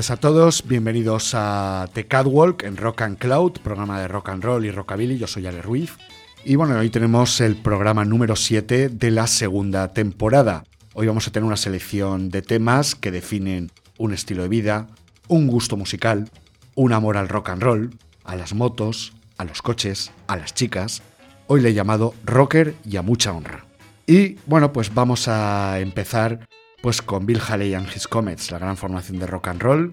Tardes a todos, bienvenidos a The Catwalk en Rock and Cloud, programa de rock and roll y rockabilly, yo soy Ale Ruiz. Y bueno, hoy tenemos el programa número 7 de la segunda temporada. Hoy vamos a tener una selección de temas que definen un estilo de vida, un gusto musical, un amor al rock and roll, a las motos, a los coches, a las chicas. Hoy le he llamado rocker y a mucha honra. Y bueno, pues vamos a empezar pues con Bill Haley and His Comets, la gran formación de rock and roll,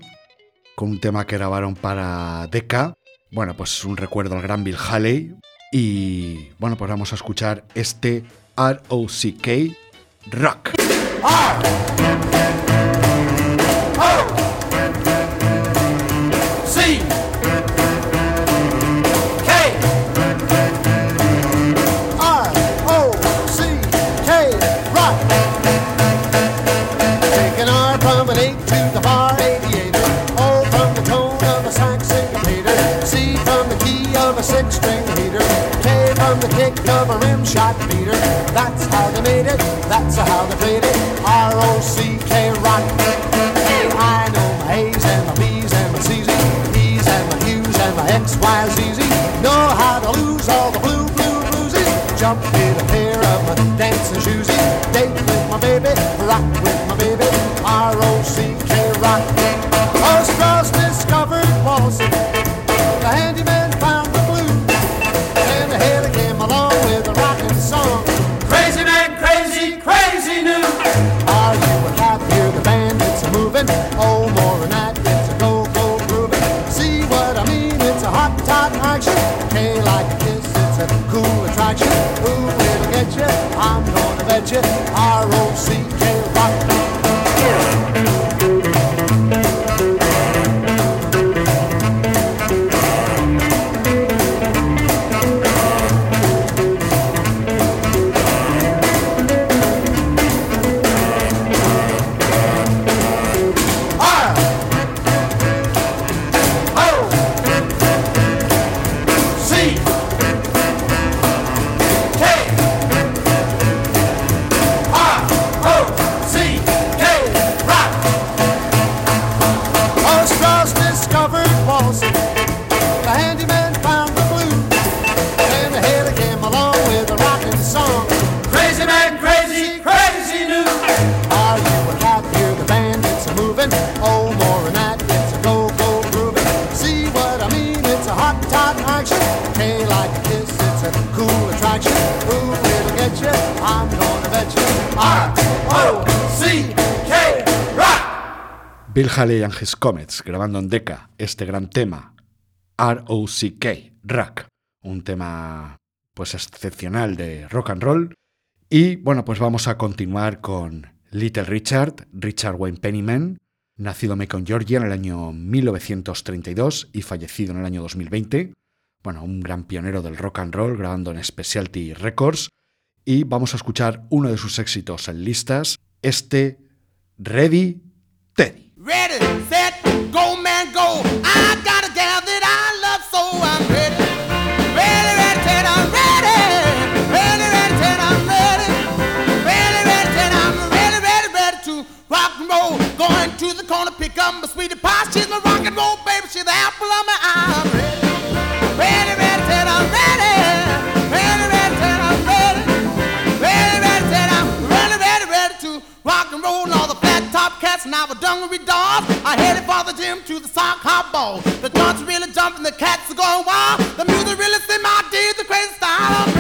con un tema que grabaron para Decca. Bueno, pues un recuerdo al gran Bill Haley. Y bueno, pues vamos a escuchar este R-O-C-K Rock. of a shot beater. That's how they made it, that's how they played it. R-O-C-K rock. ROC. Bill Haley and His Comets, grabando en Decca este gran tema, R.O.C.K., Rock, un tema pues excepcional de rock and roll. Y bueno, pues vamos a continuar con Little Richard, Richard Wayne Pennyman, nacido en Macon, Georgia en el año 1932 y fallecido en el año 2020. Bueno, un gran pionero del rock and roll, grabando en Specialty Records. Y vamos a escuchar uno de sus éxitos en listas, este Ready Teddy. Ready, set, go, man, go. I got a gal that I love, so I'm ready. Ready, ready, set, I'm ready. Ready, ready, set, I'm ready. Ready, ready, set, I'm ready, ready, ready to rock and roll. Going to the corner, pick up my sweetie pie. She's my rock and roll baby. She's the apple of my eye. I'm ready. Now a dungaree dog. I headed for the gym to the sock hop ball. The joints really jumping, the cats are going wild. The music really set my deeds, the crazy style.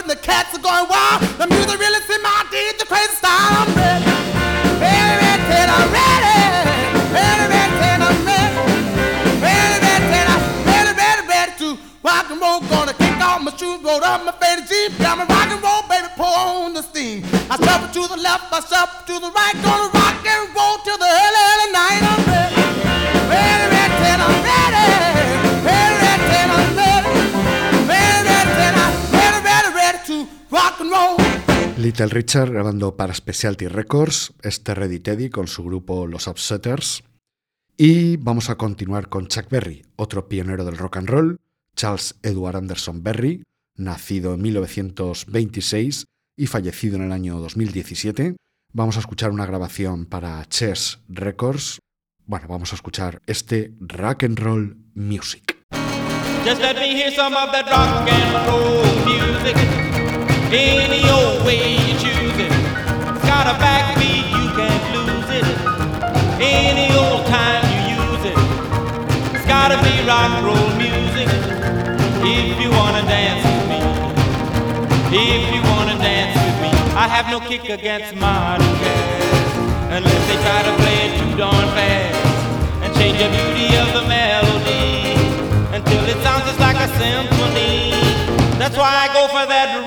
even the cat Richard grabando para Specialty Records, este Ready Teddy con su grupo Los Upsetters. Y vamos a continuar con Chuck Berry, otro pionero del rock and roll, Charles Edward Anderson Berry, nacido en 1926 y fallecido en el año 2017. Vamos a escuchar una grabación para Chess Records. Bueno, vamos a escuchar este Rock and Roll Music. Just let me hear some of that rock and roll music. Any old way you choose it. Got a backbeat, you can't lose it. Any old time you use it. It's gotta be rock and roll music. If you wanna dance with me. If you wanna dance with me. I have no kick against modern jazz. Unless they try to play it too darn fast. And change the beauty of the melody until it sounds just like a symphony. That's why I go for that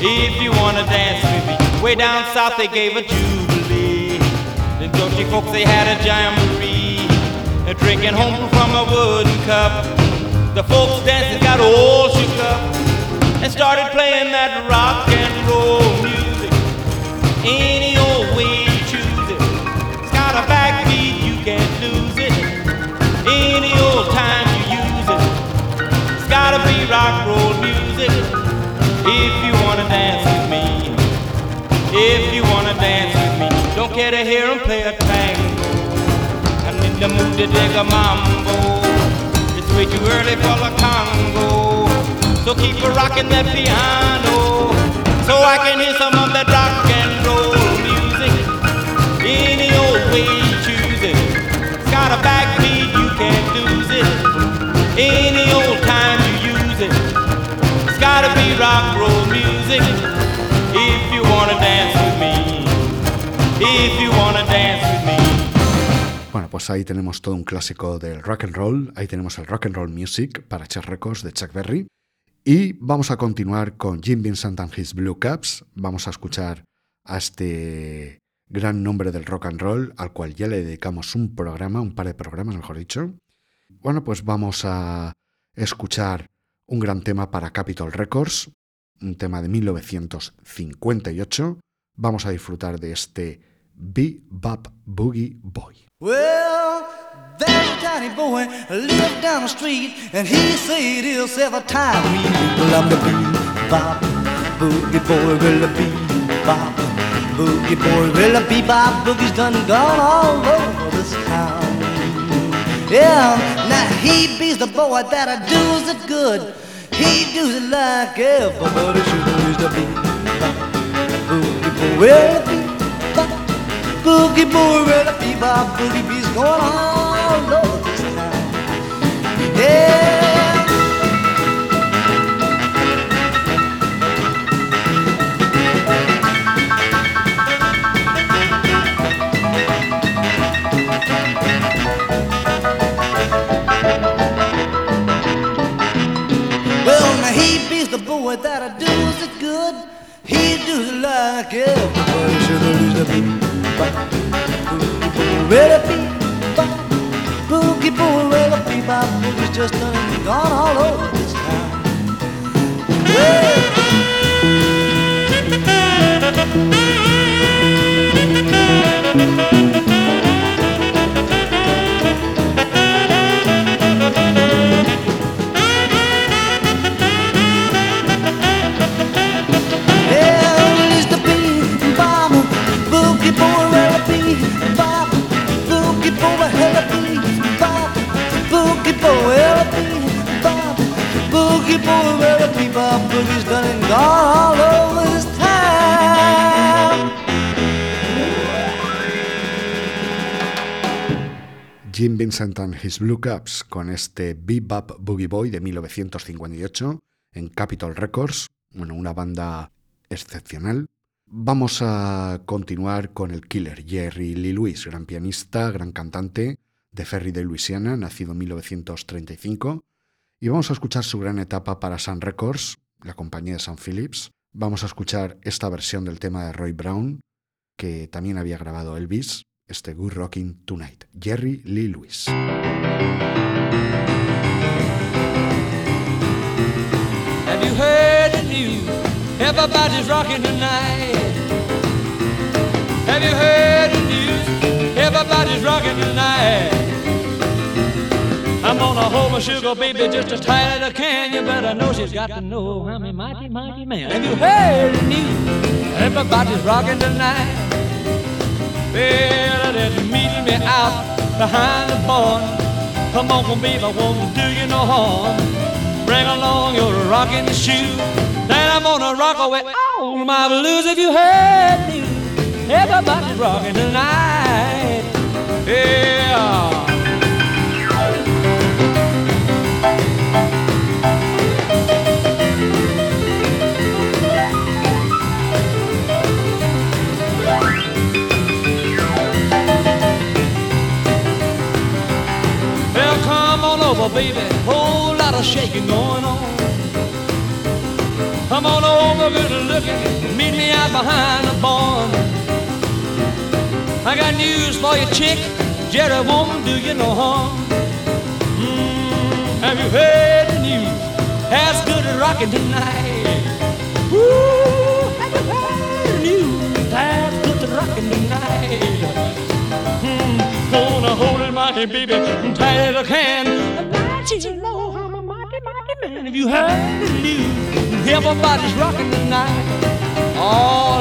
If you wanna dance with me. Way down south they gave a jubilee. The Dutchy folks they had a jamboree. Drinking home from a wooden cup. The folks dancing got all shook up and started playing that rock and roll music. Any old way you choose it. It's got a backbeat, you can't lose it. Any old time you use it. It's gotta be rock and roll music. If wanna dance with me. If you wanna dance with me. Don't care to hear 'em play a tango. I'm in the mood to dig a mambo. It's way too early for the Congo. So keep a rocking that piano. So I can hear some of that rock and roll music. Any old way you choose it. It's got a backbeat, you can't lose it. Any old time you use it. It's gotta be rock and roll music. Pues ahí tenemos todo un clásico del rock and roll. Ahí tenemos el rock and roll music para Chess Records de Chuck Berry. Y vamos a continuar con Jim Vincent and His Blue Caps. Vamos a escuchar a este gran nombre del rock and roll, al cual ya le dedicamos un programa, un par de programas, mejor dicho. Bueno, pues vamos a escuchar un gran tema para Capitol Records, un tema de 1958. Vamos a disfrutar de este Bebop Boogie Boy. Well, there's a tiny boy lived down the street, and he said himself a time we people I'm the bebop boogie boy, will the bebop boogie boy, will the bebop boogie's done gone all over this town. Yeah, now he be's the boy that I does it good. He does it like everybody should. He's the bebop boogie boy, will the bebop boogie boy, will the bebop boogie be's going all over this town. Yeah. Well, now he be's the boy that I does it good. He does like everybody should lose the beat. Boogie boy, well, bebop boogie's just done and gone all over this town. Well, Vincent and His Blue Caps con este Bebop Boogie Boy de 1958 en Capitol Records, bueno, una banda excepcional. Vamos a continuar con el killer Jerry Lee Lewis, gran pianista, gran cantante de Ferry de Louisiana, nacido en 1935. Y vamos a escuchar su gran etapa para Sun Records, la compañía de Sun Phillips. Vamos a escuchar esta versión del tema de Roy Brown, que también había grabado Elvis, este Good Rocking Tonight, Jerry Lee Lewis. Have you heard the news? Everybody's rocking tonight. Have you heard the news? Everybody's rocking tonight. I'm gonna hold my sugar baby just as tight as I can. You better know she's got to know I'm a mighty, mighty man. Have you heard the news? Everybody's rocking tonight. Well, they're meeting me out behind the barn. Come on, baby, I won't do you no harm. Bring along your rocking shoe. Then I'm gonna rock away all my blues if you heard me. Everybody's rocking tonight. Yeah. Lot of shaking going on. Come on over, good looking. Meet me out behind the barn. I got news for you, chick. Jerry won't do you no harm. Mm, have you heard the news? As good as rocking tonight. Woo, have you heard the news? As good as rocking tonight. Mm, gonna hold it, my baby, tight as I can. You heard the news, everybody's rocking tonight.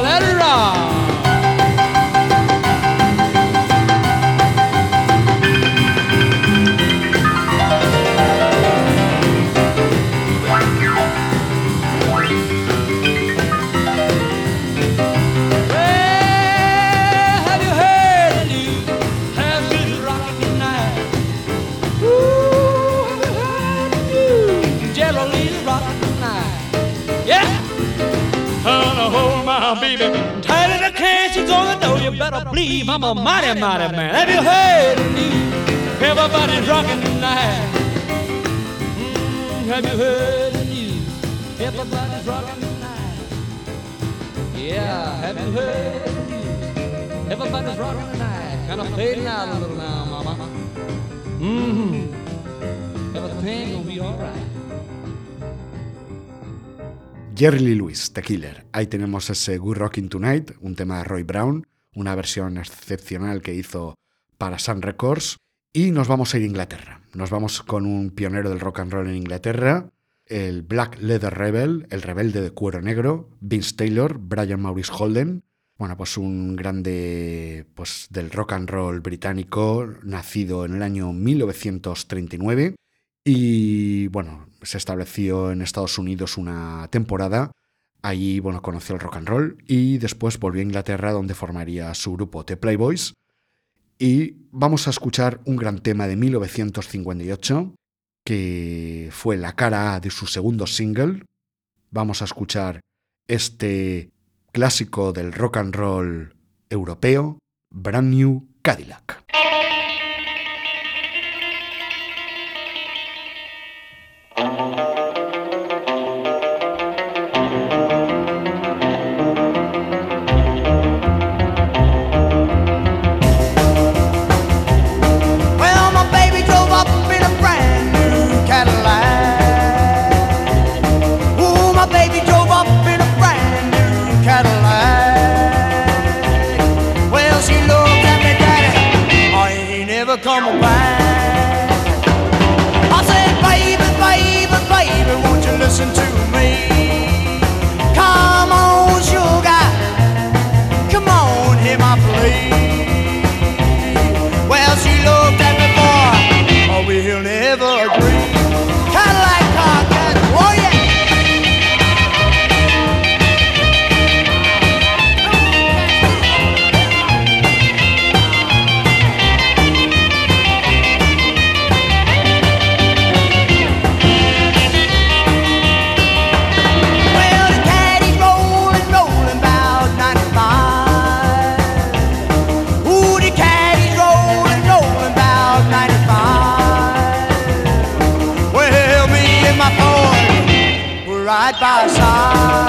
Let it rock. My baby tight as I can. She's gonna know you better believe I'm a mighty, mighty man. Have you heard the news? Everybody's rocking tonight. Mm, have you heard the news? Everybody's rocking tonight. Yeah, have you heard the news? Everybody's rocking tonight. Kind of fading out a little now, mama. Mm-hmm. Gonna be alright. Jerry Lee Lewis, The Killer. Ahí tenemos ese Good Rocking Tonight, un tema de Roy Brown, una versión excepcional que hizo para Sun Records. Y nos vamos a ir a Inglaterra. Nos vamos con un pionero del rock and roll en Inglaterra, el Black Leather Rebel, el rebelde de cuero negro, Vince Taylor, Brian Maurice Holden. Bueno, pues un grande pues, del rock and roll británico, nacido en el año 1939 y bueno, se estableció en Estados Unidos una temporada. Allí, bueno, conoció el rock and roll y después volvió a Inglaterra donde formaría su grupo The Playboys. Y vamos a escuchar un gran tema de 1958 que fue la cara de su segundo single. Vamos a escuchar este clásico del rock and roll europeo, Brand New Cadillac. side by side.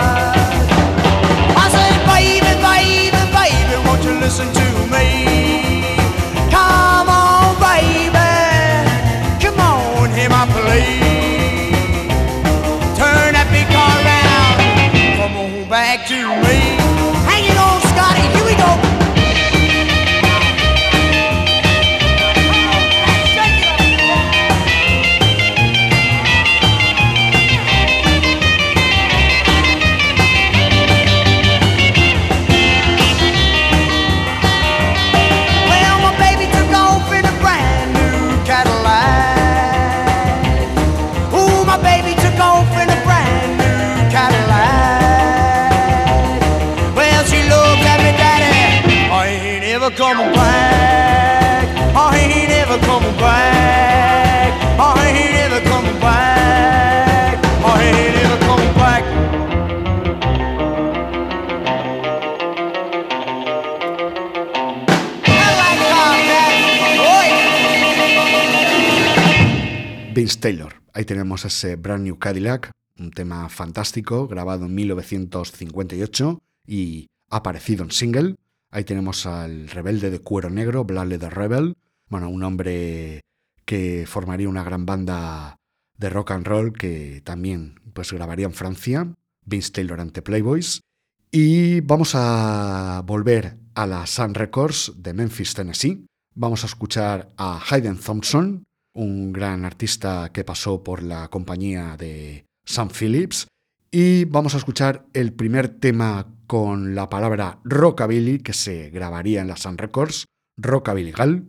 Taylor. Ahí tenemos ese Brand New Cadillac, un tema fantástico, grabado en 1958 y aparecido en single. Ahí tenemos al rebelde de cuero negro, Black Leather Rebel, bueno, un hombre que formaría una gran banda de rock and roll que también pues grabaría en Francia, Vince Taylor ante Playboys. Y vamos a volver a la Sun Records de Memphis, Tennessee. Vamos a escuchar a Hayden Thompson, un gran artista que pasó por la compañía de Sam Phillips. Y vamos a escuchar el primer tema con la palabra rockabilly que se grabaría en la Sun Records, Rockabilly Gal.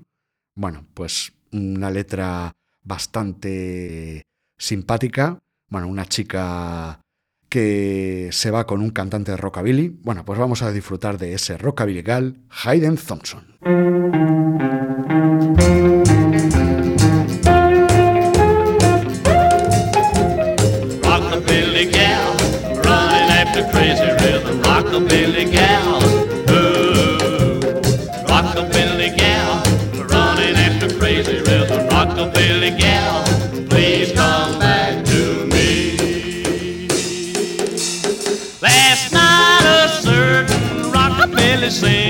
Bueno, pues una letra bastante simpática. Bueno, una chica que se va con un cantante de rockabilly. Bueno, pues vamos a disfrutar de ese rockabilly gal, Hayden Thompson. Rockabilly gal, ooh. Rockabilly gal, running after crazy rhythm. Rockabilly gal, please come back to me. Last night a certain rockabilly singer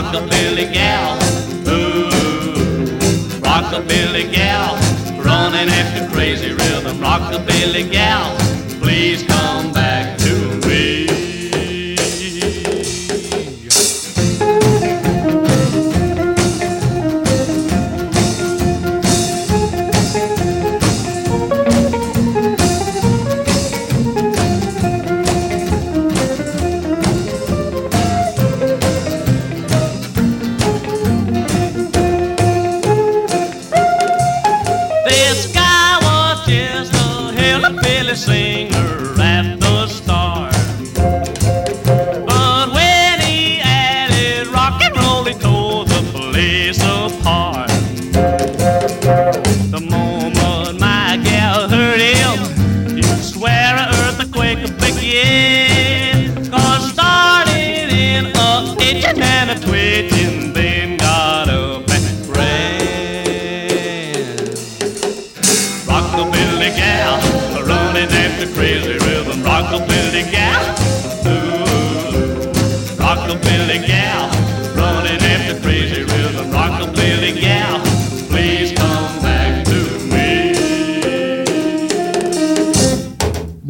Rockabilly gal, ooh. Rockabilly gal, running after crazy rhythm. Rockabilly gal, please come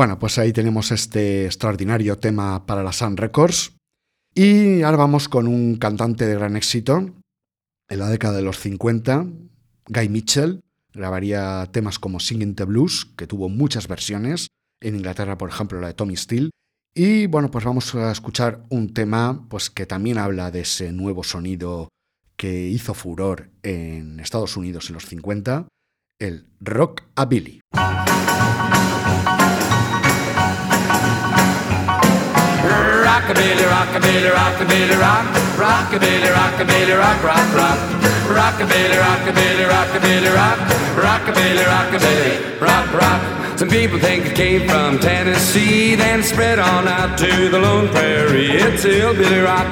Bueno, pues ahí tenemos este extraordinario tema para la Sun Records. Y ahora vamos con un cantante de gran éxito. En la década de los 50, Guy Mitchell grabaría temas como Singing the Blues, que tuvo muchas versiones. En Inglaterra, por ejemplo, la de Tommy Steele. Y bueno, pues vamos a escuchar un tema pues, que también habla de ese nuevo sonido que hizo furor en Estados Unidos en los 50, el rockabilly. Rockabilly, rockabilly, rockabilly, rock, rockabilly, rockabilly, rock, rock, rock, rockabilly, rockabilly, rockabilly, rock, rockabilly, rockabilly, rock, rock. Some people think it came from Tennessee, then spread on out to the Lone Prairie. It's hillbilly rock,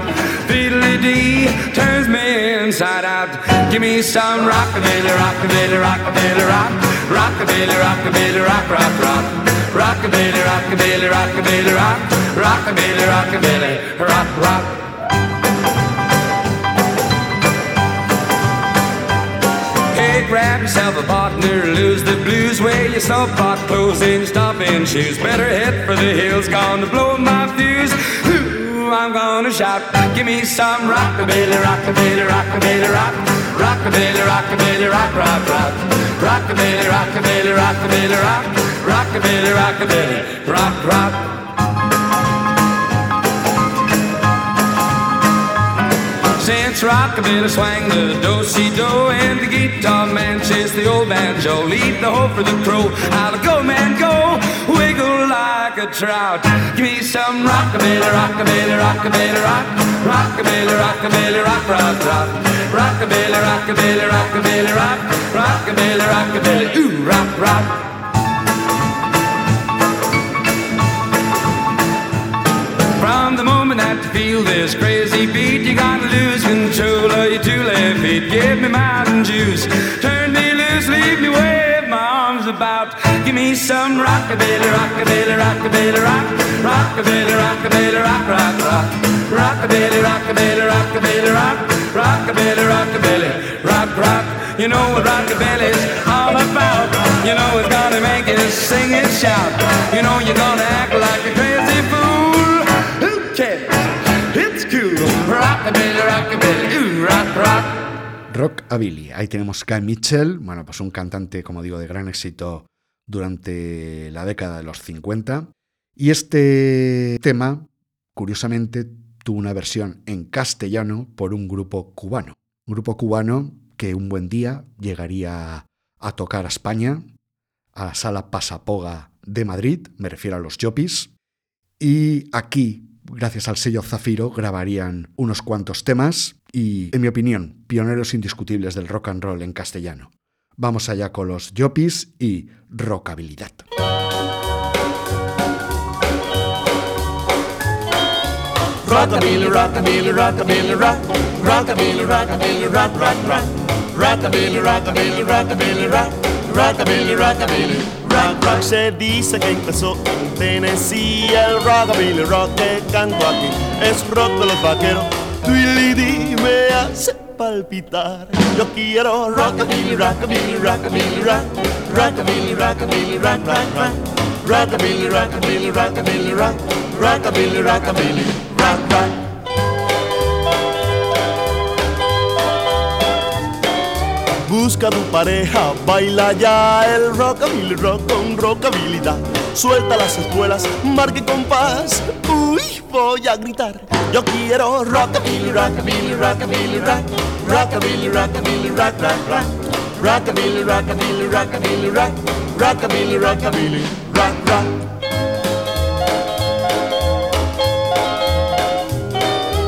fiddly dee, turns me inside out. Give me some rockabilly, rockabilly, rockabilly, rock, rockabilly, rockabilly, rock, rock, rock. Rockabilly, rockabilly, rockabilly, rock, rockabilly, rockabilly, rock, rock. Hey, grab yourself a partner, lose the blues, wear your soft clothes and stomping shoes. Better head for the hills, gonna blow my fuse. Ooh, I'm gonna shout, give me some rockabilly, rockabilly, rockabilly, rock, rockabilly, rockabilly, rock, rock, rock, rockabilly, rockabilly, rockabilly, rock, rockabilly, rockabilly, rock, rock. Since rockabilly swang the do-si-do and the guitar man chase the old banjo, lead the hoe for the crow. To go, man, go, wiggle like a trout. Give me some rockabilly, rockabilly, rockabilly, rock, rockabilly, rockabilly, rock, rock, rock, rockabilly, rockabilly, rockabilly, rock, rockabilly, rockabilly, ooh, rock, rock. That you feel this crazy beat, you gotta lose control of your two left feet. Give me mountain juice, turn me loose, leave me wave my arms about. Give me some rockabilly, rockabilly, rockabilly, rock, rockabilly, rockabilly, rock, rock, rock, rockabilly, rockabilly, rockabilly, rock, rockabilly, rockabilly, rock, rock. You know what rockabilly's all about. You know it's gonna make you sing and shout. You know you're gonna act like a crazy Ooh, rock. Ahí tenemos Guy Mitchell, bueno, pues un cantante, como digo, de gran éxito durante la década de los 50. Y este tema, curiosamente, tuvo una versión en castellano por un grupo cubano. Un grupo cubano que un buen día llegaría a tocar a España, a la sala Pasapoga de Madrid, me refiero a los Jopis, y aquí, gracias al sello Zafiro, grabarían unos cuantos temas y, en mi opinión, pioneros indiscutibles del rock and roll en castellano. Vamos allá con los Jopis y Rockabilidad. Rockabilly, rockabilly, rockabilly, rock. Rockabilly, rockabilly, rock, rock, rock. Rockabilly, rockabilly, rockabilly, rock. Rockabilly, rockabilly, rock, rock. Se dice que empezó en Tennessee el rockabilly rock que canto aquí es rock de los vaqueros. Twilly Dee me hace palpitar. Yo quiero rockabilly, rockabilly, rockabilly, rock. Rockabilly, rockabilly, rock, rock, rock. Rockabilly, rockabilly, rockabilly, rock. Rockabilly, rockabilly, rock, rock. Busca tu pareja, baila ya el rockabilly rock con rockabilidad. Suelta las espuelas, marque compás. Uy, voy a gritar. Yo quiero rockabilly, rockabilly, rockabilly, rock. Rockabilly, rockabilly, rock, rock, rock. Rockabilly, rockabilly, rockabilly, rock. Rockabilly, rockabilly, rock, rock.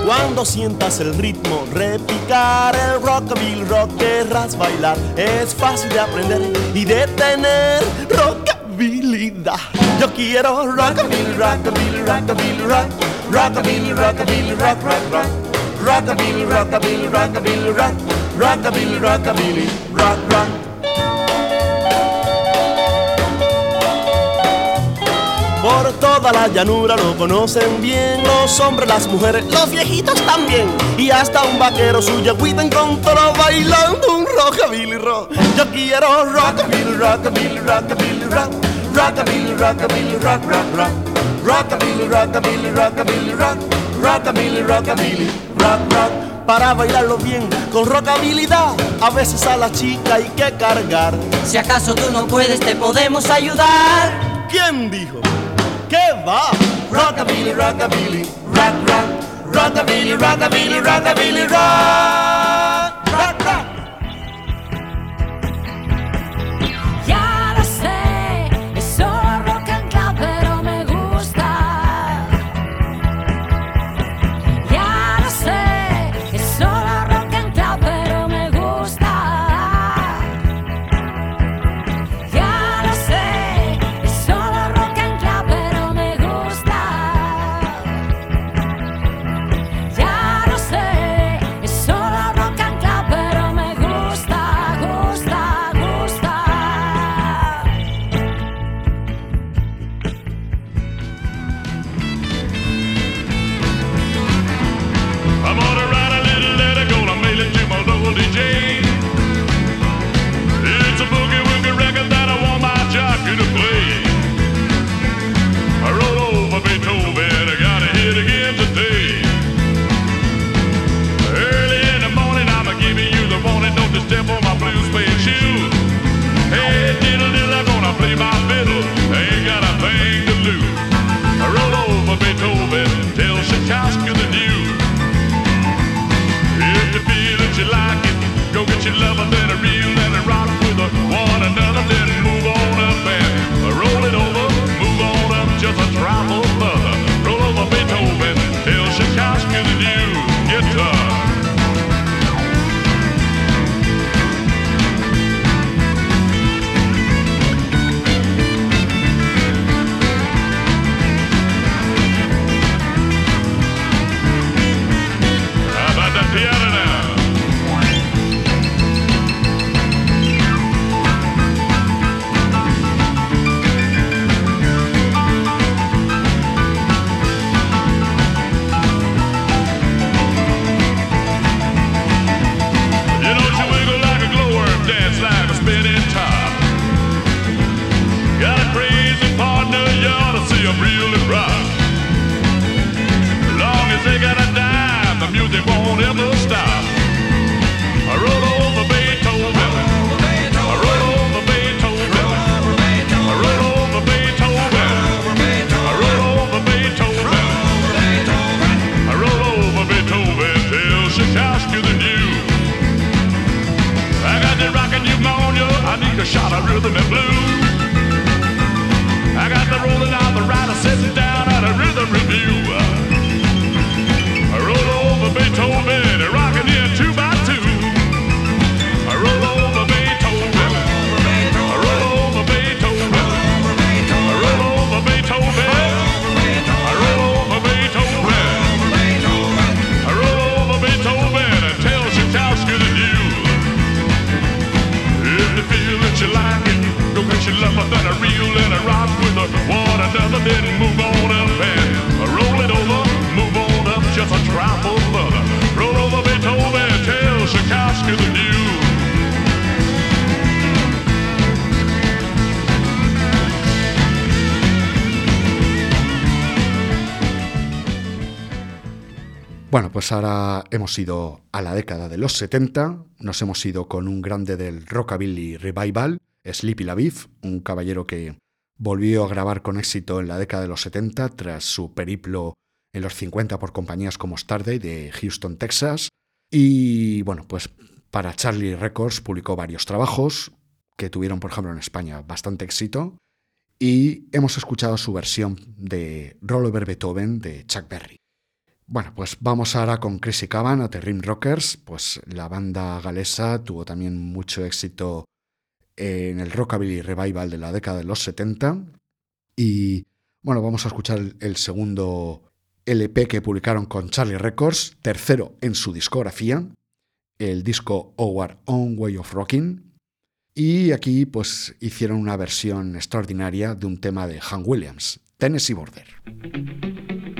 Cuando sientas el ritmo repicar el rockabilly rock querrás bailar es fácil de aprender y de tener Yo quiero rockabilly, rockabilly, rockabilly rock, rockabilly, rockabilly rock, rock, rock, rockabilly, rockabilly, rockabilly rock, rockabilly, rockabilly rock, rock. Por toda la llanura lo conocen bien los hombres, las mujeres, los viejitos también. Y hasta un vaquero su yagüita encontró bailando un rockabilly rock. Yo quiero rockabilly, rockabilly, rockabilly rock. Rockabilly, rockabilly, rock, rock, rock. Rockabilly, rockabilly, rockabilly rock. Rockabilly, rockabilly, rock, rock. Para bailarlo bien, con rockabilidad, a veces a la chica hay que cargar. Si acaso tú no puedes, te podemos ayudar. ¿Quién dijo? ¿Qué va? Rockabilly, rockabilly, rock, rock. Rockabilly, rockabilly, rockabilly, rock. Rock, rock. Bueno, pues ahora hemos ido a la década de los 70, nos hemos ido con un grande del Rockabilly Revival, Sleepy LaBeef, un caballero que volvió a grabar con éxito en la década de los 70 tras su periplo en los 50 por compañías como Starday de Houston, Texas. Y bueno, pues para Charlie Records publicó varios trabajos que tuvieron, por ejemplo, en España bastante éxito. Y hemos escuchado su versión de Roll Over Beethoven de Chuck Berry. Bueno, pues vamos ahora con Chrissy Cavan a The Rim Rockers. Pues la banda galesa tuvo también mucho éxito en el Rockabilly Revival de la década de los 70. Y bueno, vamos a escuchar el, el segundo LP que publicaron con Charlie Records, tercero en su discografía, el disco Our Own Way of Rocking. Y aquí pues hicieron una versión extraordinaria de un tema de Han Williams, Tennessee Border.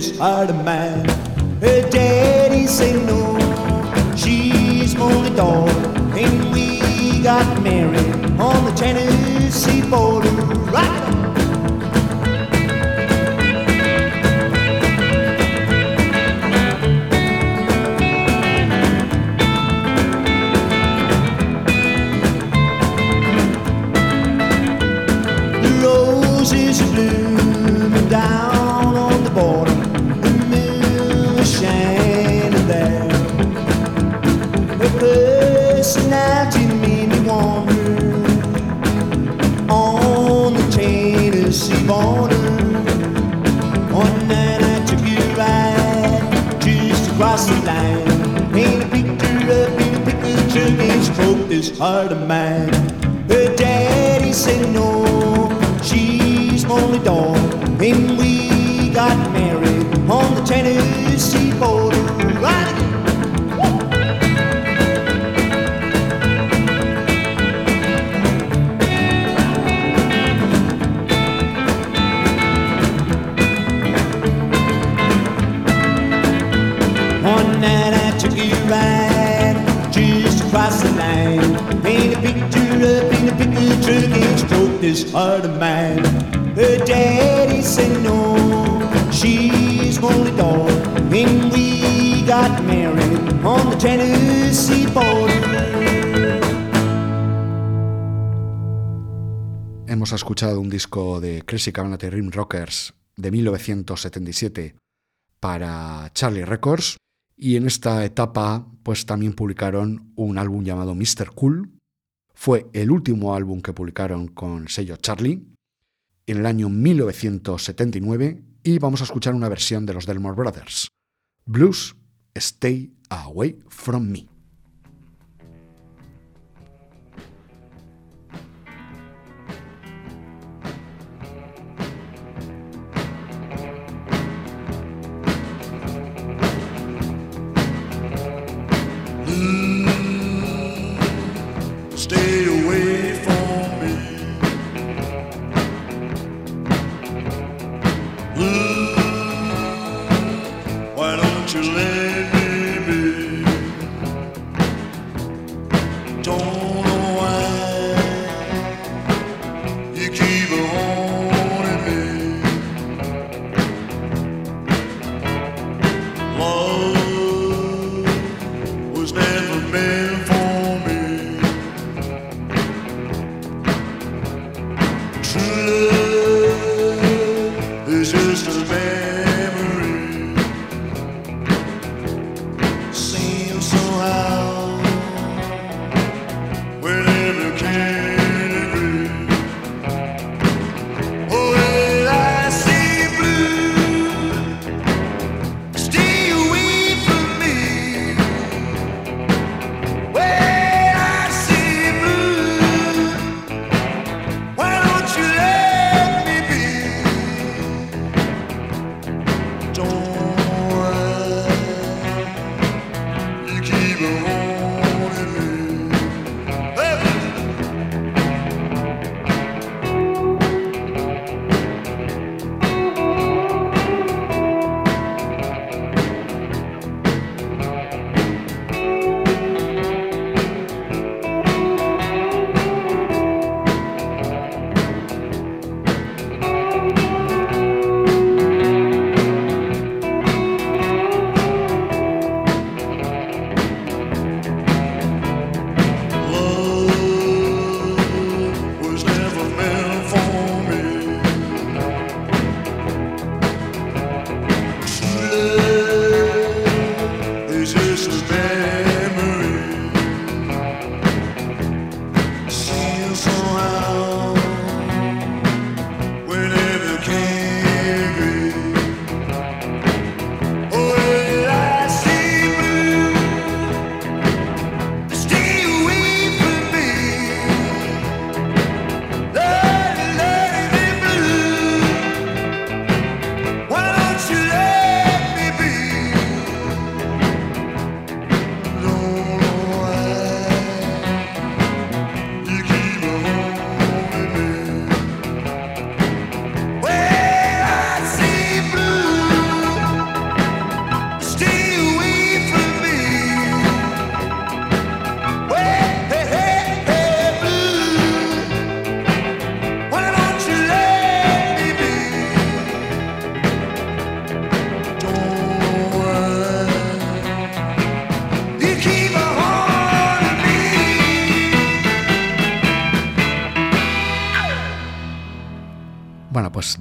this heart of mine. Her daddy said no, she's only daughter, and we got married on the Tennessee border. Right. Un disco de Crazy Cabana de Rim Rockers de 1977 para Charlie Records y en esta etapa pues también publicaron un álbum llamado Mr. Cool. Fue el último álbum que publicaron con sello Charlie en el año 1979 y vamos a escuchar una versión de los Delmore Brothers. Blues, Stay Away From Me.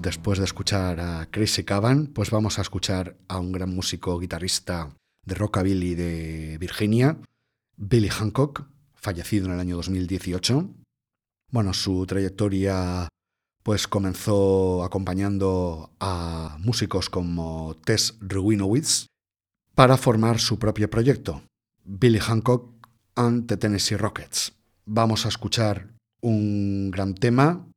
Después de escuchar a Crazy Cavan, pues vamos a escuchar a un gran músico guitarrista de rockabilly de Virginia, Billy Hancock, fallecido en el año 2018. Bueno, su trayectoria pues comenzó acompañando a músicos como Tess Rubinowitz para formar su propio proyecto, Billy Hancock and the Tennessee Rockets. Vamos a escuchar un gran tema,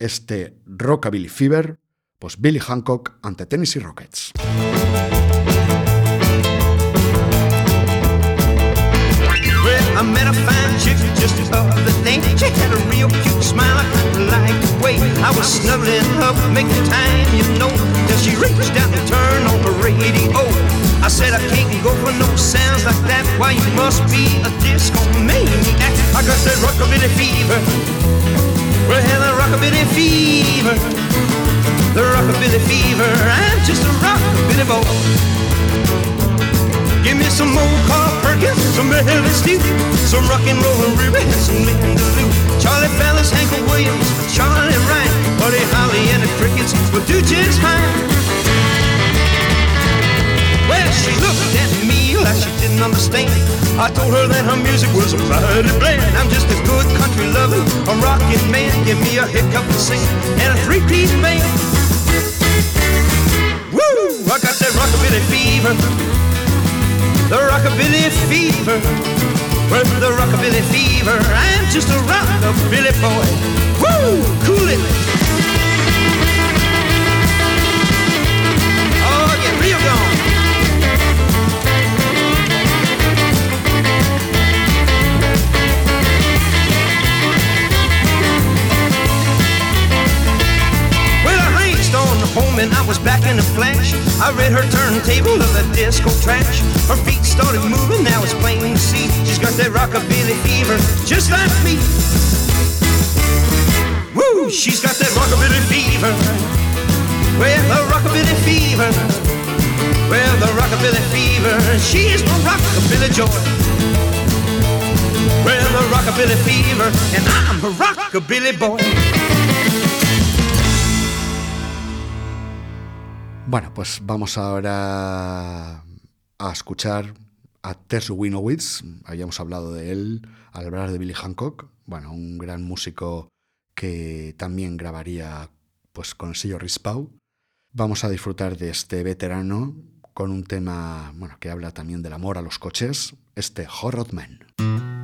este Rockabilly Fever, pues Billy Hancock and the Tennessee Rockets. I met a fine chick just the. She had a real cute smile, I the way I was snuggling up, making time, you know. Till she reached and turned on the radio. I said I can't go for no sounds like that. Why you must be a disco maniac? I got that rockabilly fever. Hell, the rockabilly fever. The rockabilly fever. I'm just a rockabilly boy. Give me some old Carl Perkins, some Elvis Stew, some rock and roll and Ruby, some Linda. Charlie Fellas, Hank Williams, Charlie Ryan, Buddy Holly and the Crickets will do just fine. Well, she looked at me like she didn't understand. I told her that her music was a mighty bland. I'm just a good country lover, a rockin' man. Give me a hiccup to sing and a three-piece band. Woo! I got that rockabilly fever. The rockabilly fever. Well, the rockabilly fever. I'm just a rockabilly boy. Woo! Cool it. Oh, yeah, real gone. Home and I was back in a flash. I read her turntable of the disco trash. Her feet started moving, now it's plain to see. She's got that rockabilly fever, just like me. Woo, she's got that rockabilly fever. Well, the rockabilly fever. Well, the rockabilly fever. She's my rockabilly joy. Well, the rockabilly fever, and I'm a rockabilly boy. Bueno, pues vamos ahora a escuchar a Tess Winowitz. Habíamos hablado de él al hablar de Billy Hancock. Bueno, un gran músico que también grabaría pues con el sello Rispau. Vamos a disfrutar de este veterano con un tema bueno, que habla también del amor a los coches, este Hot Rod Man.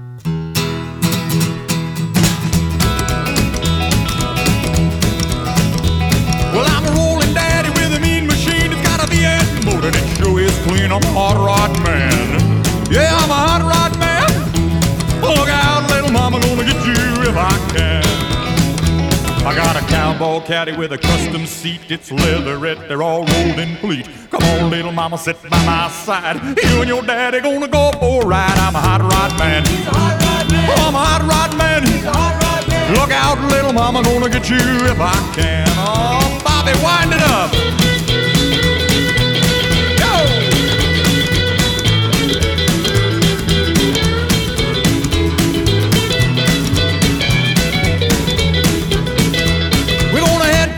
Clean. I'm a hot rod man. Yeah, I'm a hot rod man. Look out, little mama, gonna get you if I can. I got a cowboy caddy with a custom seat. It's leatherette, they're all rolled in pleat. Come on, little mama, sit by my side. You and your daddy gonna go for a ride. I'm a hot rod man. Oh, I'm a hot rod man. Look out, little mama, gonna get you if I can. Oh, Bobby, wind it up.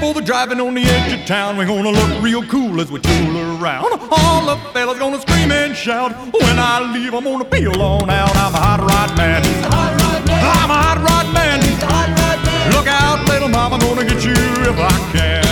For the driving on the edge of town. We're gonna look real cool as we tool around. All the fellas gonna scream and shout. When I leave, I'm gonna be alone out. I'm a hot rod man. I'm a hot rod man. Look out, little mama, gonna get you if I can.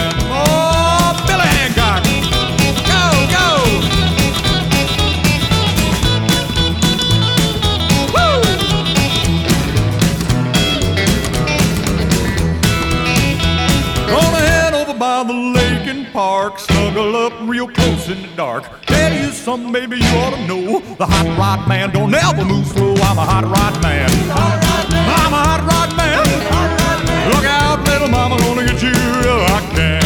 The park, snuggle up real close in the dark. Tell you something, baby, you ought to know. The hot rod man don't ever move slow. I'm a hot rod man. I'm a hot rod man. Look out, little mama, gonna get you if I can.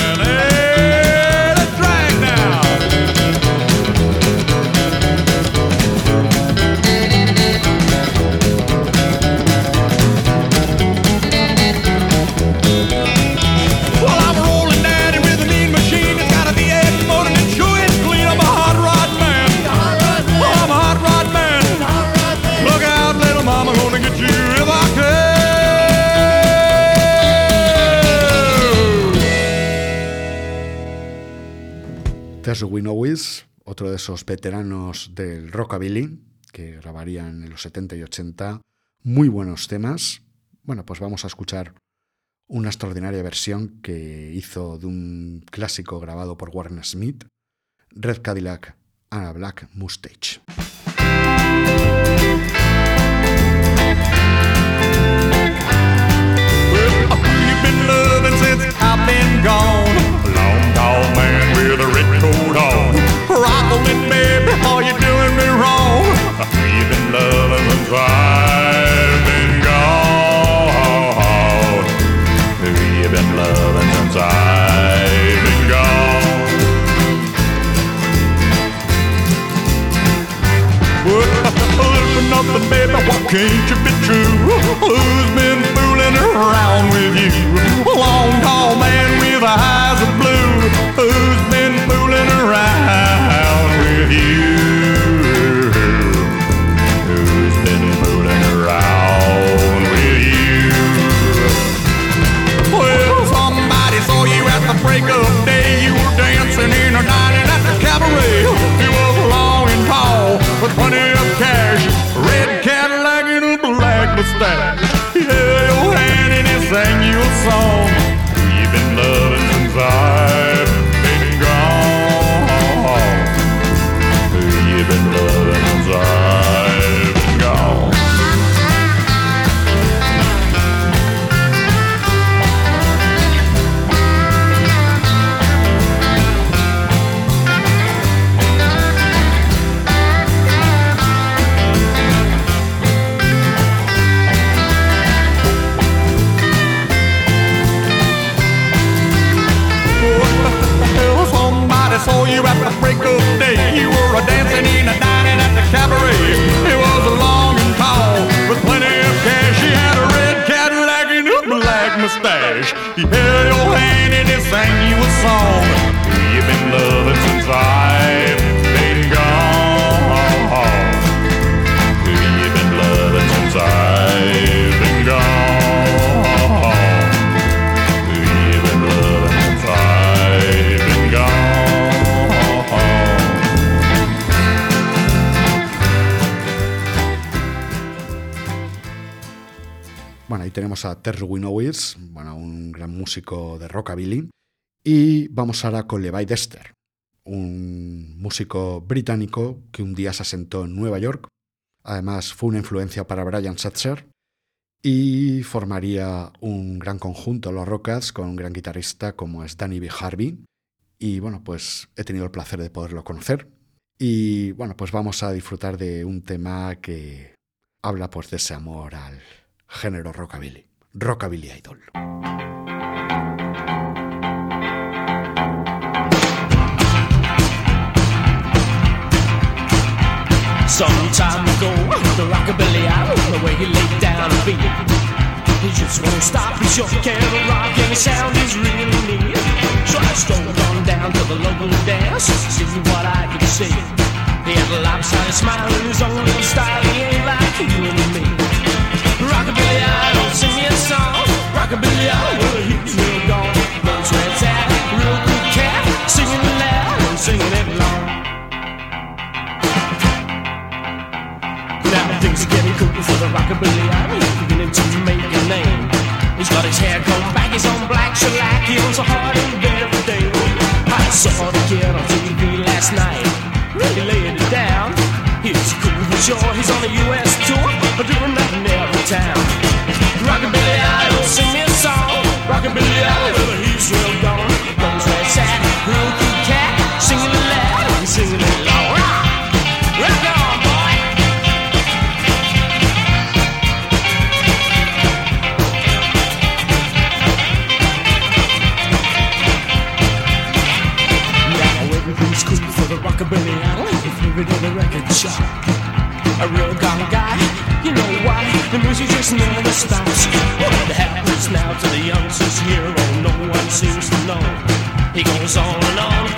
Terry Winowis, otro de esos veteranos del rockabilly que grabarían en los 70 y 80 muy buenos temas. Bueno, pues vamos a escuchar una extraordinaria versión que hizo de un clásico grabado por Warner Smith, Red Cadillac and a Black Mustache. A tall man with a red coat on. Rockle it, baby, are you doing me wrong? You've been loving since I've been gone. You've been loving since I've been gone. Listen nothing, baby, why can't you be true? Who's been fooling around with you? A long tall man with of blue. Who's been fooling around with you? Músico de rockabilly. Y vamos ahora con Levi Dester, un músico británico que un día se asentó en Nueva York. Además, fue una influencia para Brian Setzer y formaría un gran conjunto, los Rockets, con un gran guitarrista como es Danny B. Harvey. Y bueno, pues he tenido el placer de poderlo conocer. Y bueno, pues vamos a disfrutar de un tema que habla pues de ese amor al género rockabilly. Rockabilly Idol. Some time ago, the rockabilly island where you lay down and beat. He just won't stop, he sure can rock and the sound is really neat. So I strolled on down to the local dance, see what I could see. He had a lopsided smile in his own little style, he ain't like you and me. Rockabilly idol, sing me a song. Rockabilly idol, well, he's real gone. Where it's at, real good cat, singing loud and singing it long. Are getting cool for the rockabilly idol. He's beginning to make a name. He's got his hair combed back, he's on black shellac, he owns a hard and every day. I saw the kid on TV last night, really laid it down. He's cool for sure, he's on a U.S. tour, but doing nothing every town. Rockabilly shop, a real gone guy, you know why? The music just never stops. What happens now to the youngsters here? Oh, no one seems to know. He goes on and on,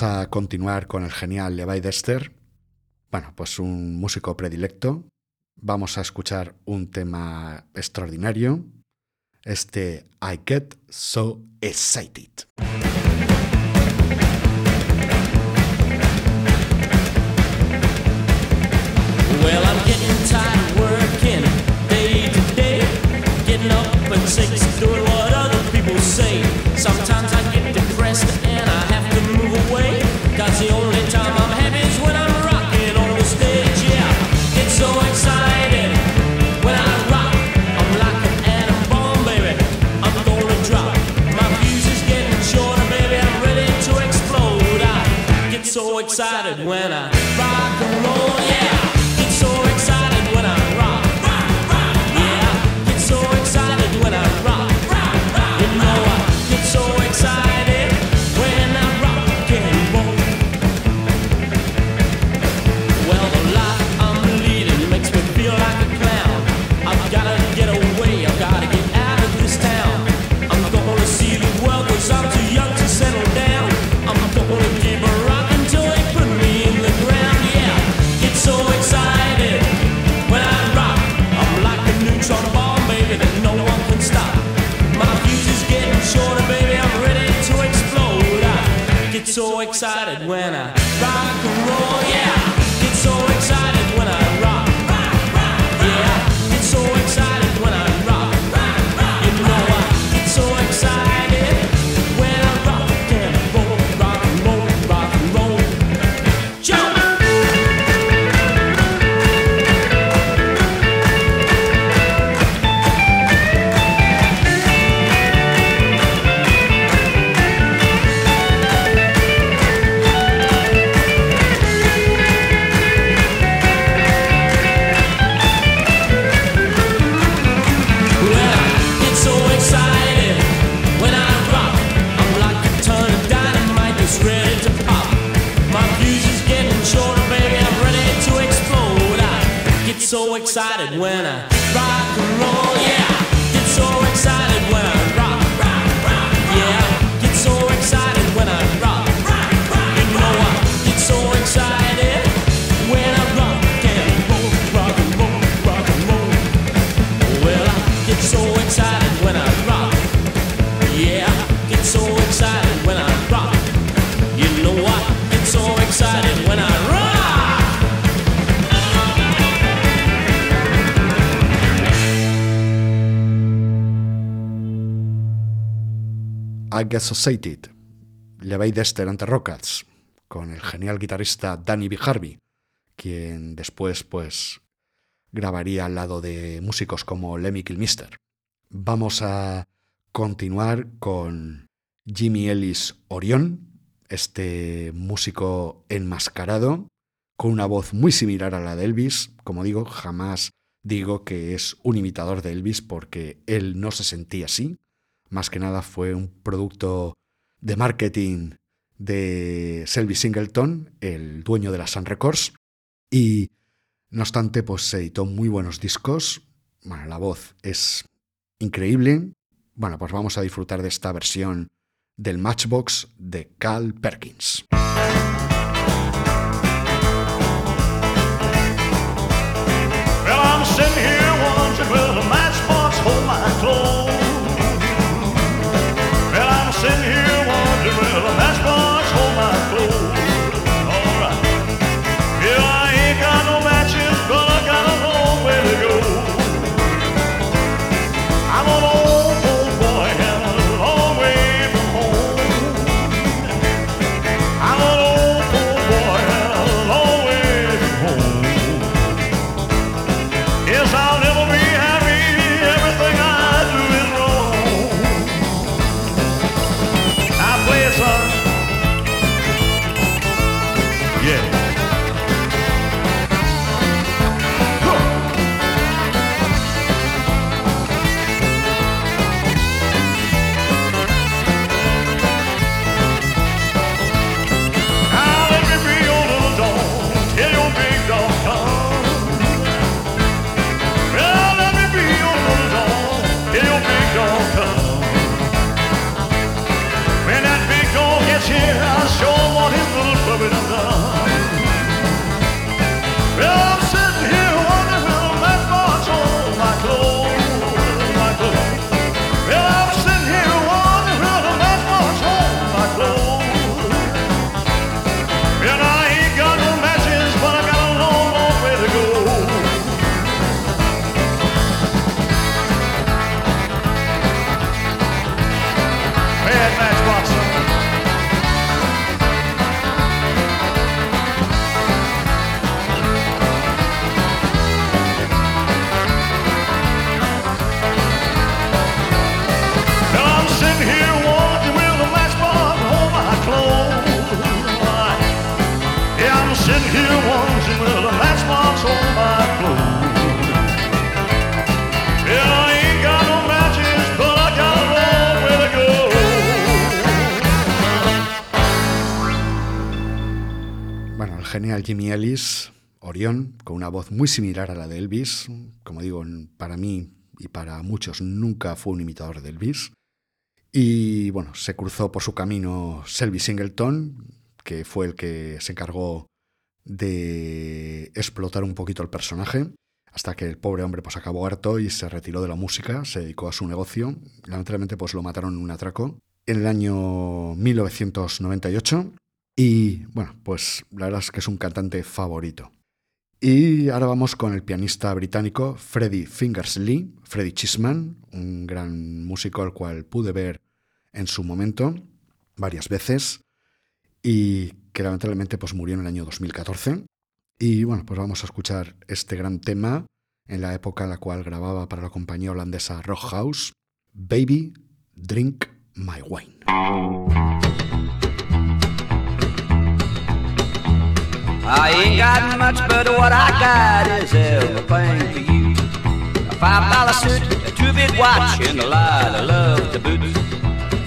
A continuar con el genial Levi Dexter, bueno, pues un músico predilecto. Vamos a escuchar un tema extraordinario, este I Get So Excited. Well, when I Associated, Levi Dester ante Rockets, con el genial guitarrista Danny B. Harvey, quien después pues grabaría al lado de músicos como Lemmy Kilmister. Vamos a continuar con Jimmy Ellis Orion, este músico enmascarado, con una voz muy similar a la de Elvis. Como digo, jamás digo que es un imitador de Elvis porque él no se sentía así más que nada fue un producto de marketing de Selby Singleton, el dueño de la Sun Records, y no obstante, pues se editó muy buenos discos. Bueno, la voz es increíble. Bueno, pues vamos a disfrutar de esta versión del Matchbox de Cal Perkins. cheer. I sure want him to Jimmy Ellis, Orión, con una voz muy similar a la de Elvis. Como digo, para mí y para muchos nunca fue un imitador de Elvis. Y bueno, se cruzó por su camino Selby Singleton, que fue el que se encargó de explotar un poquito el personaje, hasta que el pobre hombre pues acabó harto y se retiró de la música, se dedicó a su negocio. Lamentablemente pues lo mataron en un atraco en el año 1998 y bueno, pues la verdad es que es un cantante favorito. Y ahora vamos con el pianista británico Freddie Fingers Lee, Freddie Chisman, un gran músico al cual pude ver en su momento varias veces y que lamentablemente pues murió en el año 2014. Y bueno, pues vamos a escuchar este gran tema en la época en la cual grababa para la compañía holandesa Rock House, Baby, Drink My Wine. I ain't got much, but what I got is everything for you. A five dollar suit, a two bit watch, and a lot of love to boot.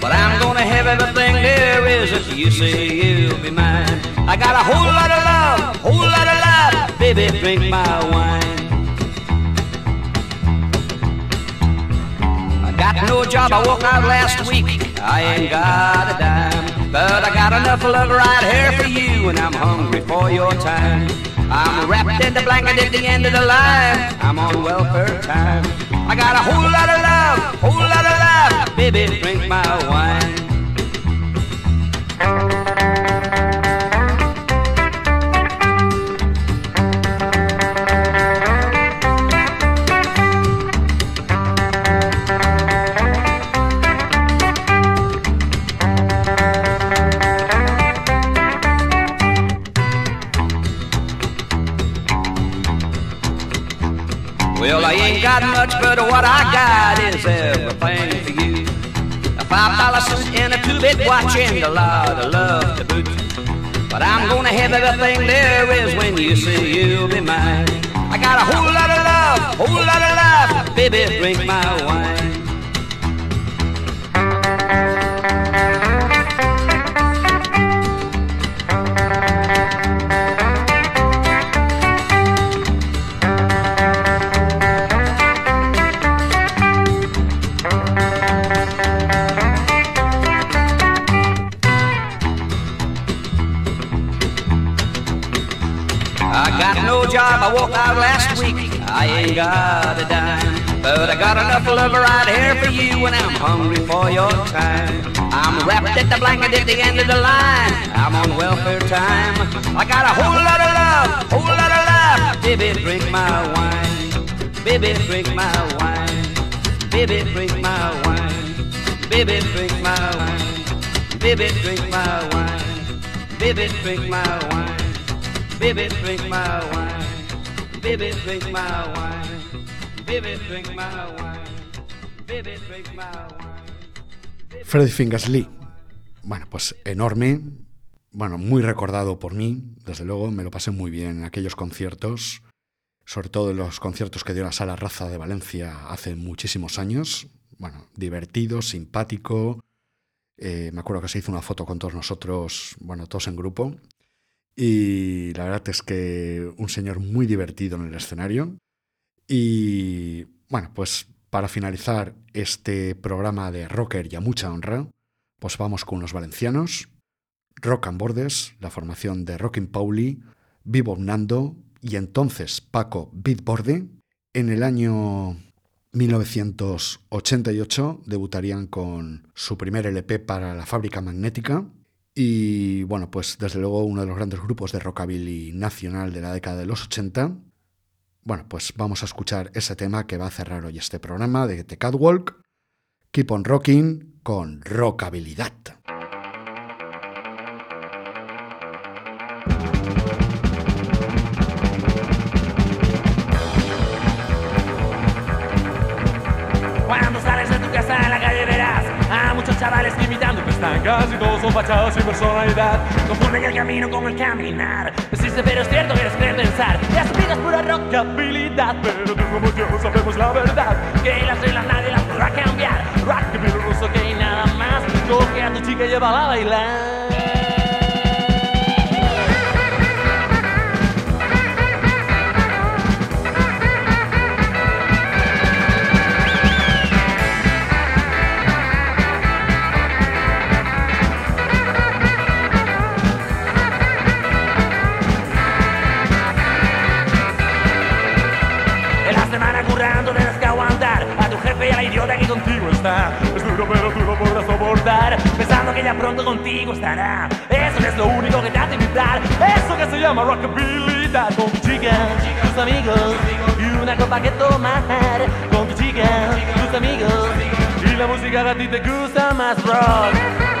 But I'm gonna have everything there is if you say you'll be mine. I got a whole lot of love, whole lot of love, baby, drink my wine. I got no job, I walked out last week. I ain't got a dime, but I got enough love right here for you, and I'm hungry for your time. I'm wrapped in the blanket at the end of the line. I'm on welfare time. I got a whole lot of love, whole lot of love, baby, drink my wine. Got much, but what I got is everything for you. A five dollar suit and a two bit watch and a lot of love to boot. But I'm gonna have everything there is when you say you'll be mine. I got a whole lot of love, whole lot of love, baby, drink my wine. Got no job, I walked out last week. I ain't got a dime, but I got enough love right here for you, and I'm hungry for your time. I'm wrapped at the blanket at the end of the line. I'm on welfare time. I got a whole lot of love, whole lot of love. Baby, drink my wine. Baby, drink my wine. Baby, drink my wine. Baby, drink my wine. Baby, drink my wine. Baby, drink my wine. Baby, drink my wine. Baby, drink my wine. Baby, drink my wine. Baby, drink my wine. Freddie Fingers Lee. Bueno, pues enorme. Bueno, muy recordado por mí, desde luego, me lo pasé muy bien en aquellos conciertos, sobre todo en los conciertos que dio la Sala Raza de Valencia hace muchísimos años. Bueno, divertido, simpático. Eh, me acuerdo que se hizo una foto con todos nosotros, bueno, todos en grupo. Y la verdad es que un señor muy divertido en el escenario. Y bueno, pues para finalizar este programa de rocker y a mucha honra, pues vamos con los valencianos, Rock and Bordes, la formación de Rockin' Pauli, Vivo Nando y entonces Paco Beatborde. En el año 1988 debutarían con su primer LP para la fábrica magnética y bueno, pues desde luego uno de los grandes grupos de rockabilly nacional de la década de los 80. Bueno, pues vamos a escuchar ese tema que va a cerrar hoy este programa de The Catwalk, Keep on Rocking con Rockabilidad. Cuando sales de tu casa a la calle verás a muchos chavales imitando pestancas y todos son fachados sin personalidad. Confunden el camino con el caminar. Existe, pero es cierto que eres creer pensar. Ya vida es pura rockabilidad, pero tú como yo sabemos la verdad. Que las reglas nadie las podrá cambiar. Rockabilly ruso que hay nada más. Coge a tu chica y llévala a bailar. Que contigo está. Es duro, pero tú lo podrás soportar. Pensando que ya pronto contigo estará. Eso es lo único que te hace vibrar. Eso que se llama rockabilly. Con tu chica, tus amigos y una copa que tomar. Con tu chica, tus amigos y la música que a ti te gusta más rock.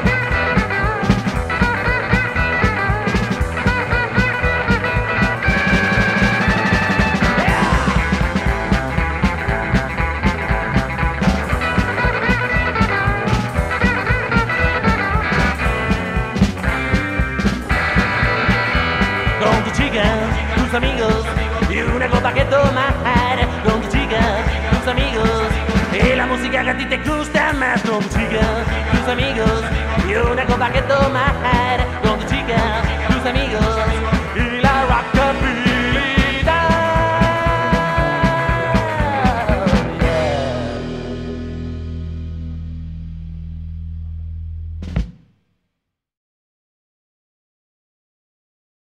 Tus amigos y una copa que tomar con tu chica, tus amigos. Y la música que a ti te gusta más con tu chica, tus amigos y una copa que tomar